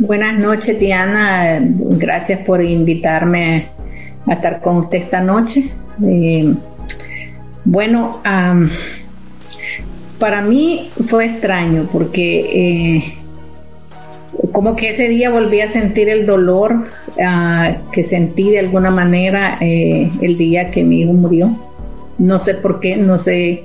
Buenas noches, Diana. Gracias por invitarme a estar con usted esta noche. Eh, bueno, para mí fue extraño porque eh, como que ese día volví a sentir el dolor ah, que sentí de alguna manera eh, el día que mi hijo murió. No sé por qué, no sé,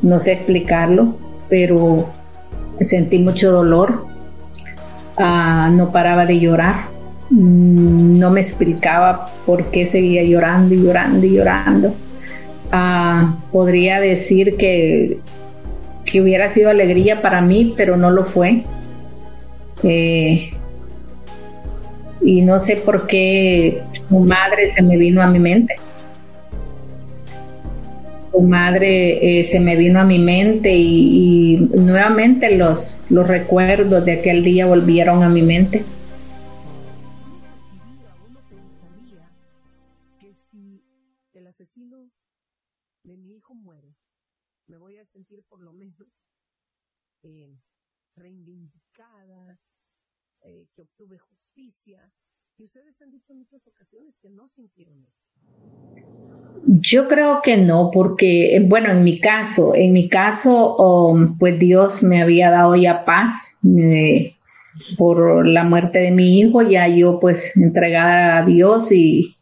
no sé explicarlo, pero sentí mucho dolor Ah, no paraba de llorar. Mm, no me explicaba por qué seguía llorando y llorando y llorando. Ah, podría decir que, que hubiera sido alegría para mí, pero no lo fue. Eh, y no sé por qué su madre se me vino a mi mente su madre eh, se me vino a mi mente y, nuevamente los, los recuerdos de aquel día volvieron a mi mente. reivindicada, que obtuve justicia. Y ustedes han dicho en muchas ocasiones que no sintieron eso. Yo creo que no, porque, bueno, en mi caso, en mi caso, um, pues Dios me había dado ya paz eh, por la muerte de mi hijo, ya yo pues entregada a Dios y,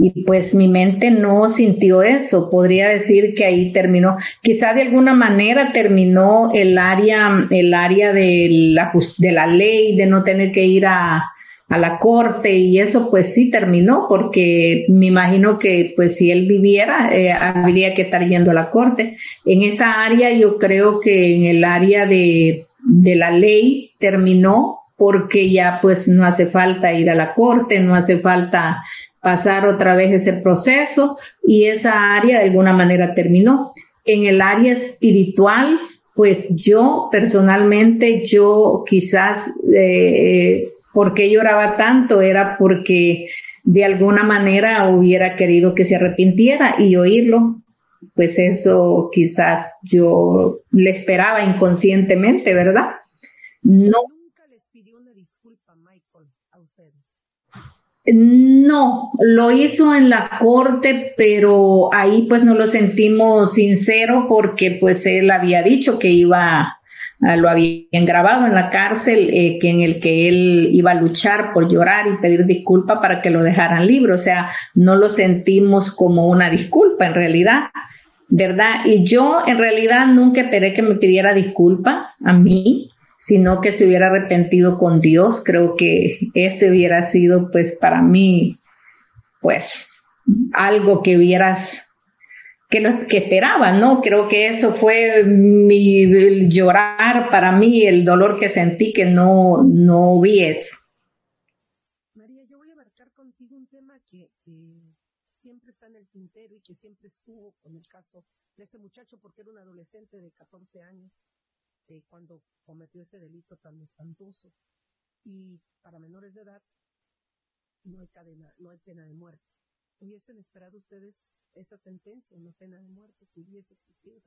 y pues mi mente no sintió eso. Podría decir que ahí terminó, quizá de alguna manera terminó el área, el área de la, de la ley, de no tener que ir a, a la corte y eso pues sí terminó porque me imagino que pues si él viviera eh, habría que estar yendo a la corte. En esa área yo creo que en el área de, de la ley terminó porque ya pues no hace falta ir a la corte, no hace falta pasar otra vez ese proceso y esa área de alguna manera terminó. En el área espiritual, pues yo personalmente, yo quizás eh, ¿Por qué lloraba tanto? Era porque de alguna manera hubiera querido que se arrepintiera y oírlo. Pues eso quizás yo le esperaba inconscientemente, ¿verdad? No. ¿Nunca les pidió una disculpa, Michael, a ustedes? No, lo hizo en la corte, pero ahí pues no lo sentimos sincero porque pues él había dicho que iba lo habían grabado en la cárcel, eh, que en el que él iba a luchar por llorar y pedir disculpa para que lo dejaran libre. O sea, no lo sentimos como una disculpa en realidad, ¿verdad? Y yo en realidad nunca esperé que me pidiera disculpa a mí, sino que se hubiera arrepentido con Dios. Creo que ese hubiera sido, pues, para mí, pues, algo que hubieras que lo que esperaba, ¿no? Creo que eso fue mi llorar para mí, el dolor que sentí que no, no vi eso. María, yo voy a abarcar contigo un tema que, siempre está en el tintero y que siempre estuvo con el caso de este muchacho porque era un adolescente de 14 años eh, cuando cometió ese delito tan espantoso. Y para menores de edad no hay cadena, no hay pena de muerte. ¿Hubiesen esperado ustedes esa sentencia, una pena de muerte, si hubiese existido?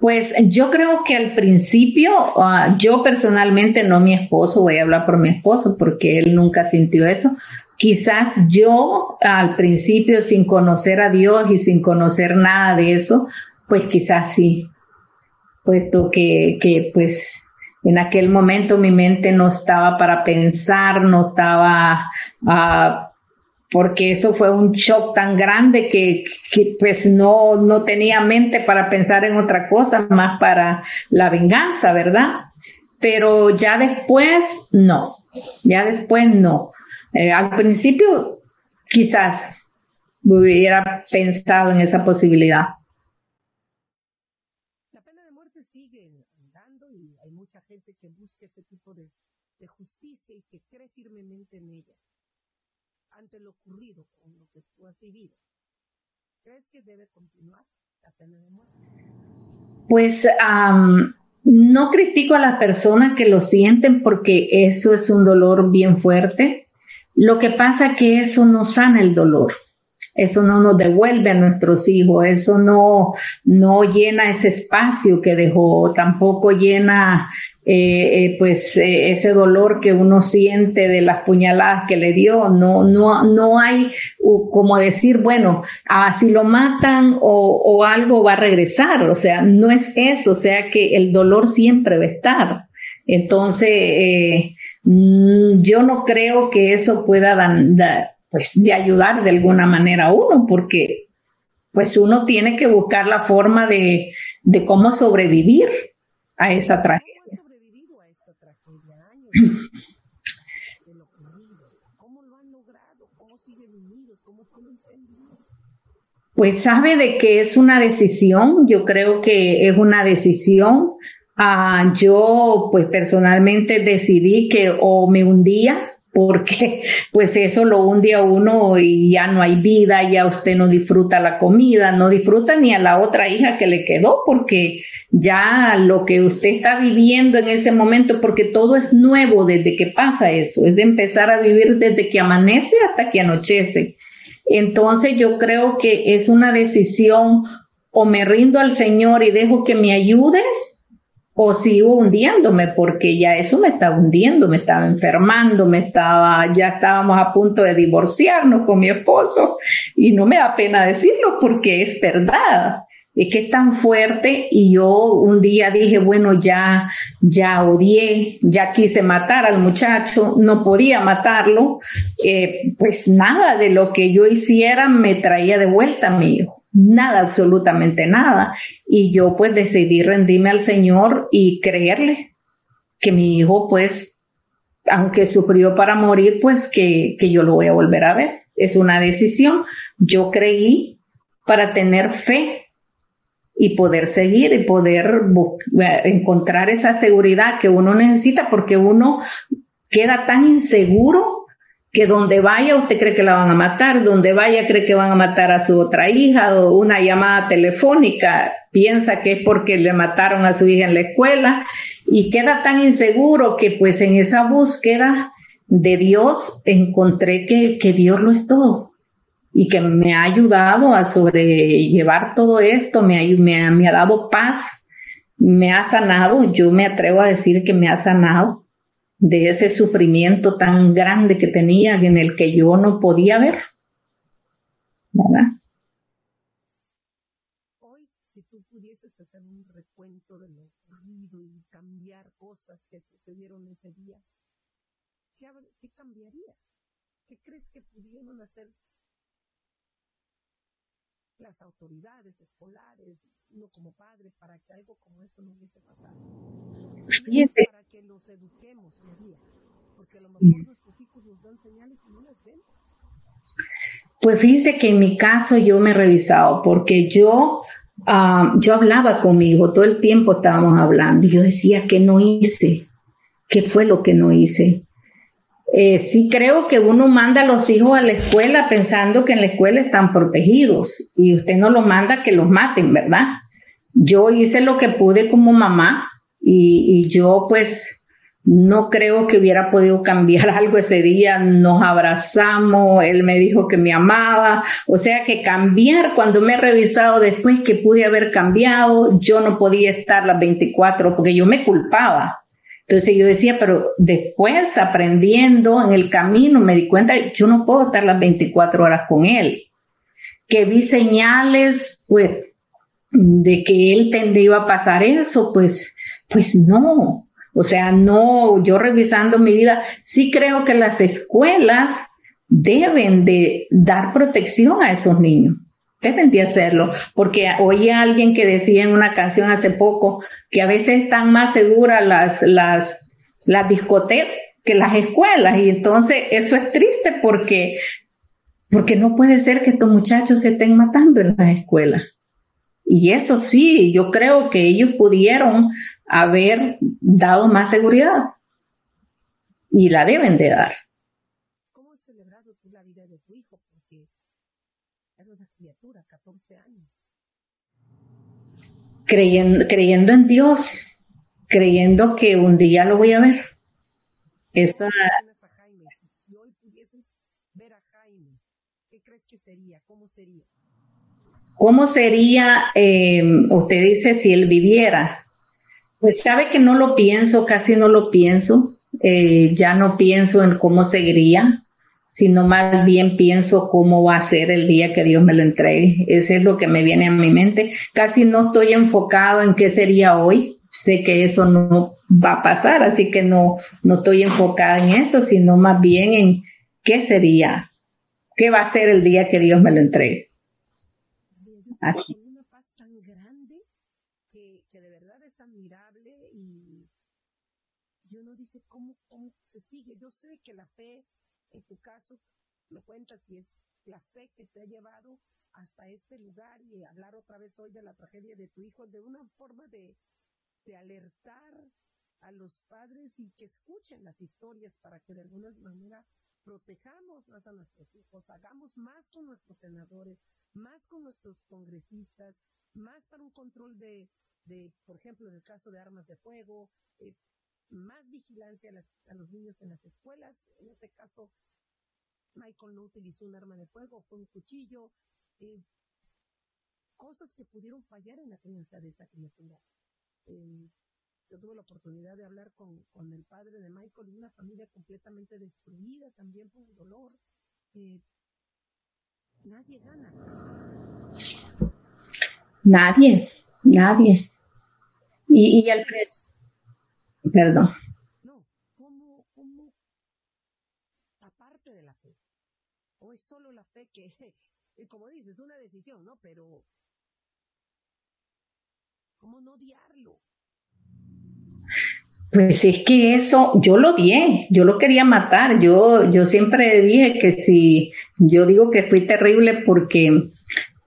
Pues yo creo que al principio, uh, yo personalmente, no mi esposo, voy a hablar por mi esposo porque él nunca sintió eso. Quizás yo al principio, sin conocer a Dios y sin conocer nada de eso, pues quizás sí, puesto que, que pues en aquel momento mi mente no estaba para pensar, no estaba uh, porque eso fue un shock tan grande que, pues no, no tenía mente para pensar en otra cosa más para la venganza, ¿verdad? Pero ya después no, ya después no. Eh, al principio quizás hubiera pensado en esa posibilidad. La pena de muerte sigue andando y hay mucha gente que busca ese tipo de justicia y que cree firmemente en ella lo ocurrido con lo que tú has ¿crees que debe continuar la? Pues no critico a las personas que lo sienten porque eso es un dolor bien fuerte. Lo que pasa es que eso no sana el dolor. Eso no nos devuelve a nuestros hijos, eso no, no llena ese espacio que dejó, tampoco llena eh, eh, pues eh, ese dolor que uno siente de las puñaladas que le dio, no, no, no hay como decir, bueno, ah, si lo matan o, o, algo va a regresar, o sea, no es eso, o sea que el dolor siempre va a estar. Entonces, mm, yo no creo que eso pueda dar, pues, de ayudar de alguna manera a uno, porque pues uno tiene que buscar la forma de, de cómo sobrevivir a esa tragedia. Pues sabe de que es una decisión, yo creo que es una decisión. Ah, yo pues personalmente decidí que o me hundía porque pues eso lo hunde a uno y ya no hay vida, ya usted no disfruta la comida, no disfruta ni a la otra hija que le quedó, porque ya lo que usted está viviendo en ese momento, porque todo es nuevo desde que pasa eso, es de empezar a vivir desde que amanece hasta que anochece. Entonces yo creo que es una decisión o me rindo al Señor y dejo que me ayude o sigo hundiéndome porque ya eso me estaba hundiendo, me estaba enfermando, me estaba, ya estábamos a punto de divorciarnos con mi esposo y no me da pena decirlo porque es verdad. Es que es tan fuerte y yo un día dije, bueno, ya, ya odié, ya quise matar al muchacho, no podía matarlo, eh, pues nada de lo que yo hiciera me traía de vuelta a mi hijo nada, absolutamente nada. Y yo pues decidí rendirme al Señor y creerle que mi hijo pues, aunque sufrió para morir, pues que, que yo lo voy a volver a ver. Es una decisión. Yo creí para tener fe y poder seguir y poder encontrar esa seguridad que uno necesita porque uno queda tan inseguro que donde vaya usted cree que la van a matar, donde vaya cree que van a matar a su otra hija, o una llamada telefónica piensa que es porque le mataron a su hija en la escuela y queda tan inseguro que pues en esa búsqueda de Dios encontré que, que Dios lo es todo y que me ha ayudado a sobrellevar todo esto, me me, me ha dado paz, me ha sanado, yo me atrevo a decir que me ha sanado de ese sufrimiento tan grande que tenía en el que yo no podía ver. ¿Verdad? Hoy, si tú pudieses hacer un recuento de lo ocurrido y cambiar cosas que sucedieron ese día, ¿qué, qué cambiaría? ¿Qué crees que pudieron hacer las autoridades escolares, uno como padre, para que algo como eso no hubiese pasado? Para que los eduquemos, porque a lo mejor nuestros hijos nos dan señales y no las ven. Pues fíjese que en mi caso yo me he revisado porque yo, ah, yo hablaba conmigo, todo el tiempo estábamos hablando y yo decía que no hice, qué fue lo que no hice. Eh, sí creo que uno manda a los hijos a la escuela pensando que en la escuela están protegidos y usted no los manda que los maten, ¿verdad? Yo hice lo que pude como mamá y, y yo pues no creo que hubiera podido cambiar algo ese día. Nos abrazamos, él me dijo que me amaba. O sea que cambiar cuando me he revisado después que pude haber cambiado, yo no podía estar las 24 porque yo me culpaba. Entonces yo decía, pero después aprendiendo en el camino me di cuenta, yo no puedo estar las 24 horas con él. Que vi señales, pues, de que él tendría a pasar eso, pues, pues no, o sea, no, yo revisando mi vida, sí creo que las escuelas deben de dar protección a esos niños. Deben de hacerlo, porque oí a alguien que decía en una canción hace poco que a veces están más seguras las, las, las discotecas que las escuelas y entonces eso es triste porque, porque no puede ser que estos muchachos se estén matando en las escuelas. Y eso sí, yo creo que ellos pudieron haber dado más seguridad. Y la deben de dar. ¿Cómo has celebrado tú la vida de tu hijo? Porque es una criatura, 14 años. Creyendo, creyendo en Dios, creyendo que un día lo voy a ver. Esa... Si hoy pudieses ver a Jaime, ¿qué crees que sería? ¿Cómo sería? ¿Cómo sería, eh, usted dice, si él viviera? Pues sabe que no lo pienso, casi no lo pienso. Eh, ya no pienso en cómo seguiría, sino más bien pienso cómo va a ser el día que Dios me lo entregue. Ese es lo que me viene a mi mente. Casi no estoy enfocado en qué sería hoy. Sé que eso no va a pasar, así que no, no estoy enfocada en eso, sino más bien en qué sería, qué va a ser el día que Dios me lo entregue. Así. sigue. Yo sé que la fe, en tu caso, lo cuentas y es la fe que te ha llevado hasta este lugar y hablar otra vez hoy de la tragedia de tu hijo, de una forma de, de alertar a los padres y que escuchen las historias para que de alguna manera protejamos más a nuestros hijos, hagamos más con nuestros senadores, más con nuestros congresistas, más para un control de, de por ejemplo, en el caso de armas de fuego, eh, más vigilancia a, los niños en las escuelas. En este caso, Michael no utilizó un arma de fuego, fue un cuchillo. Eh, cosas que pudieron fallar en la crianza de esa criatura. Eh, yo tuve la oportunidad de hablar con, con, el padre de Michael y una familia completamente destruida también por el dolor. Eh, nadie gana. Nadie, nadie. Y, y el, Perdón. No, ¿cómo, cómo, aparte de la fe? ¿O es solo la fe que, como dices, es una decisión, ¿no? Pero, ¿cómo no odiarlo? Pues es que eso, yo lo odié, yo lo quería matar, yo, yo siempre dije que si, yo digo que fui terrible porque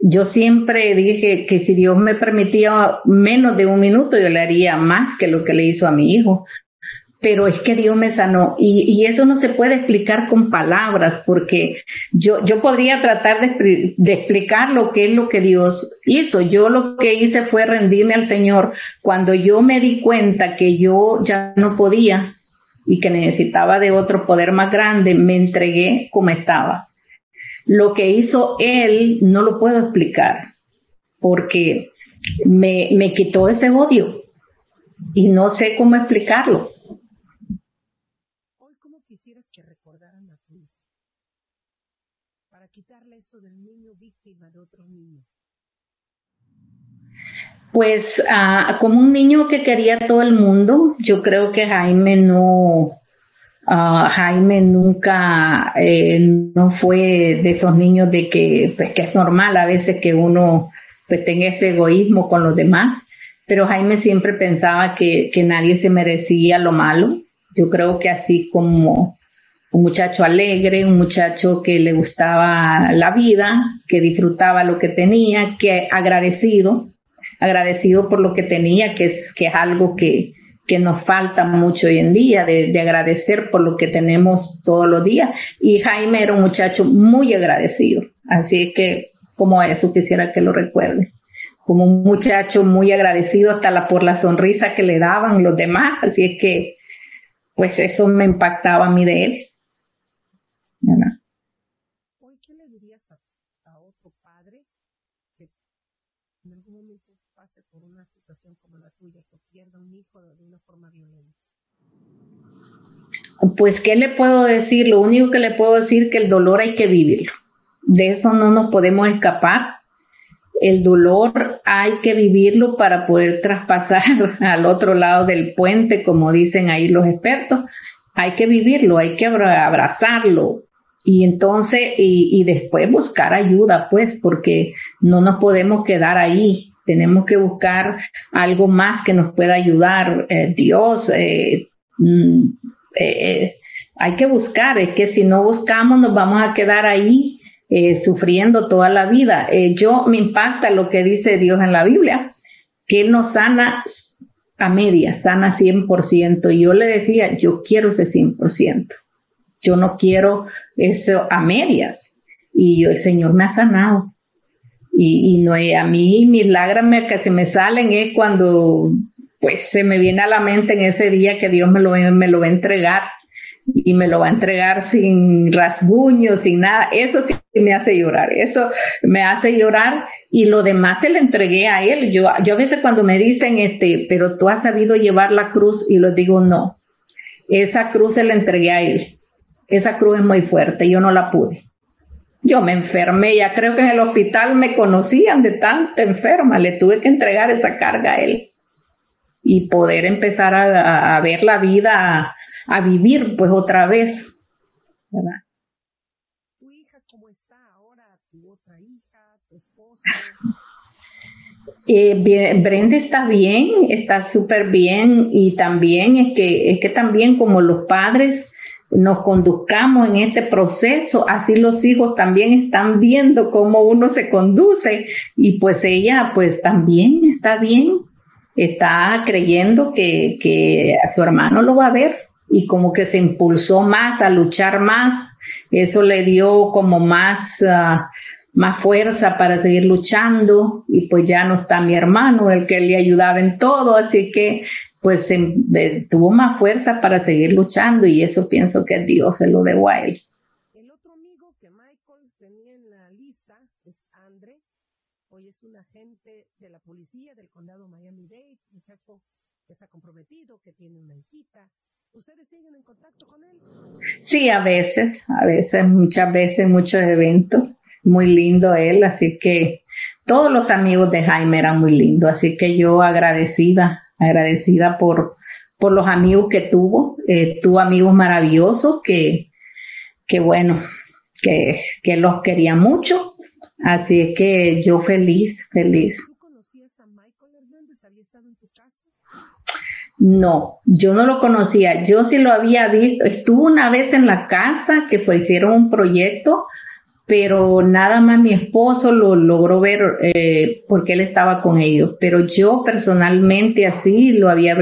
yo siempre dije que si Dios me permitía menos de un minuto, yo le haría más que lo que le hizo a mi hijo. Pero es que Dios me sanó y, eso no se puede explicar con palabras porque yo, yo podría tratar de, de, explicar lo que es lo que Dios hizo. Yo lo que hice fue rendirme al Señor cuando yo me di cuenta que yo ya no podía y que necesitaba de otro poder más grande, me entregué como estaba lo que hizo él no lo puedo explicar porque me, me quitó ese odio y no sé cómo explicarlo. Hoy, ¿cómo quisieras que recordaran a tu hijo? Pues ah, como un niño que quería todo el mundo, yo creo que Jaime no, ah, Jaime nunca eh, no fue de esos niños de que, pues, que es normal a veces que uno pues tenga ese egoísmo con los demás, pero Jaime siempre pensaba que nadie se merecía lo malo. Yo creo que así como un muchacho alegre, un muchacho que le gustaba la vida, que disfrutaba lo que tenía, que agradecido, agradecido por lo que tenía, que es, que es algo que, que nos falta mucho hoy en día, de, de, agradecer por lo que tenemos todos los días. Y Jaime era un muchacho muy agradecido, así que como eso quisiera que lo recuerde. Como un muchacho muy agradecido hasta la, por la sonrisa que le daban los demás, así es que pues eso me impactaba a mí de él. ¿Verdad? Hoy, ¿qué le dirías a, a, otro padre que en algún momento pase por una situación como la tuya, que pierda un hijo de una forma violenta? Pues, ¿qué le puedo decir? Lo único que le puedo decir es que el dolor hay que vivirlo. De eso no nos podemos escapar. El dolor hay que vivirlo para poder traspasar al otro lado del puente, como dicen ahí los expertos. Hay que vivirlo, hay que abrazarlo, y entonces, y, después buscar ayuda, pues, porque no nos podemos quedar ahí. Tenemos que buscar algo más que nos pueda ayudar. Eh, Dios, eh, mm, eh, hay que buscar. Es que si no buscamos, nos vamos a quedar ahí sufriendo toda la vida. Yo me impacta lo que dice Dios en la Biblia, que Él nos sana a media, sana 100%. Y yo le decía, yo quiero ese 100%. Yo no quiero eso a medias. Y el Señor me ha sanado. Y, y no, a mí mis que se me salen es cuando pues se me viene a la mente en ese día que Dios me lo, me lo va a entregar y me lo va a entregar sin rasguños, sin nada. Eso sí me hace llorar, eso me hace llorar y lo demás se lo entregué a él. Yo, yo a veces cuando me dicen, este, pero tú has sabido llevar la cruz y lo digo, no, esa cruz se la entregué a él esa cruz es muy fuerte, yo no la pude. Yo me enfermé, ya creo que en el hospital me conocían de tanta enferma, le tuve que entregar esa carga a él y poder empezar a, a ver la vida, a, a, vivir pues otra vez. ¿verdad? ¿Tu hija cómo está ahora? ¿Tu otra hija? ¿Tu esposo? Eh, bien, Brenda está bien, está súper bien y también es que, es que también como los padres, nos conduzcamos en este proceso, así los hijos también están viendo cómo uno se conduce y pues ella pues también está bien, está creyendo que, que a su hermano lo va a ver y como que se impulsó más a luchar más, eso le dio como más, uh, más fuerza para seguir luchando y pues ya no está mi hermano, el que le ayudaba en todo, así que pues eh, tuvo más fuerza para seguir luchando y eso pienso que Dios se lo debo a él. El otro amigo que Michael tenía en la lista es Andre. Hoy es un agente de la policía del condado Miami-Dade, muchacho que está comprometido, que tiene una hijita. ¿Ustedes siguen en contacto con él? Sí, a veces, a veces, muchas veces, muchos eventos. Muy lindo él, así que todos los amigos de Jaime eran muy lindos, así que yo agradecida agradecida por, por los amigos que tuvo. Eh, tuvo amigos maravillosos que, que bueno, que, que los quería mucho. Así es que yo feliz, feliz. ¿Tú conocías a Michael Hernández? ¿Había estado en tu casa? No, yo no lo conocía. Yo sí lo había visto. Estuvo una vez en la casa que fue, hicieron un proyecto pero nada más mi esposo lo logró ver eh, porque él estaba con ellos. Pero yo personalmente así lo había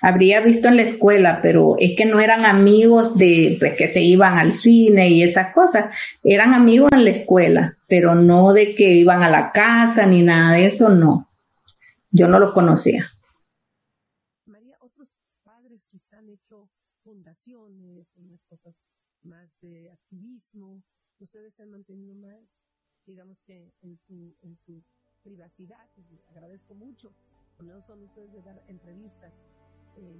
habría visto en la escuela, pero es que no eran amigos de pues, que se iban al cine y esas cosas. Eran amigos en la escuela, pero no de que iban a la casa ni nada de eso, no. Yo no lo conocía. María, otros padres quizás han hecho fundaciones, unas cosas más de activismo ustedes se han mantenido más, digamos que en su, en su privacidad. Y agradezco mucho. No son ustedes de dar entrevistas. Eh.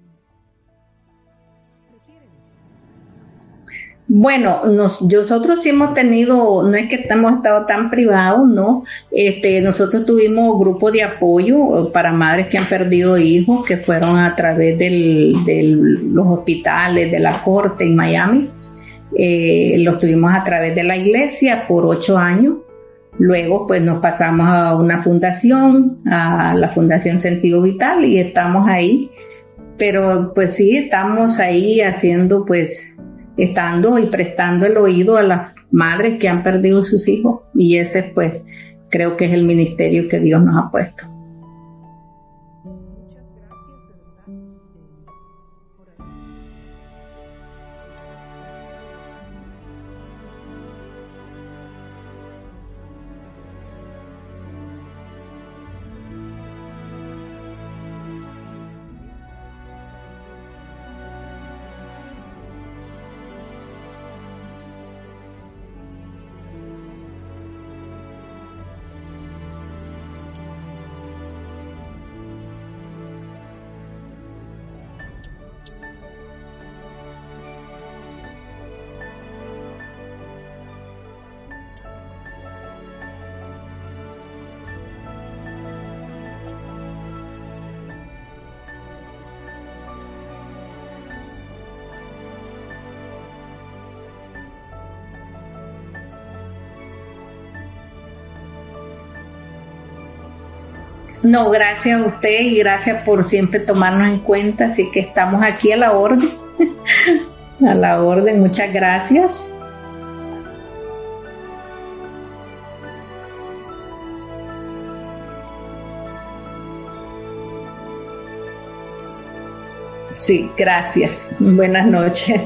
Bueno, nosotros sí hemos tenido, no es que hemos estado tan privados, no. Este, nosotros tuvimos grupo de apoyo para madres que han perdido hijos, que fueron a través de los hospitales, de la corte en Miami. Eh, los tuvimos a través de la iglesia por ocho años. Luego, pues nos pasamos a una fundación, a la Fundación Sentido Vital, y estamos ahí. Pero, pues sí, estamos ahí haciendo, pues, estando y prestando el oído a las madres que han perdido sus hijos y ese pues creo que es el ministerio que Dios nos ha puesto. No, gracias a usted y gracias por siempre tomarnos en cuenta. Así que estamos aquí a la orden. a la orden, muchas gracias. Sí, gracias. Buenas noches.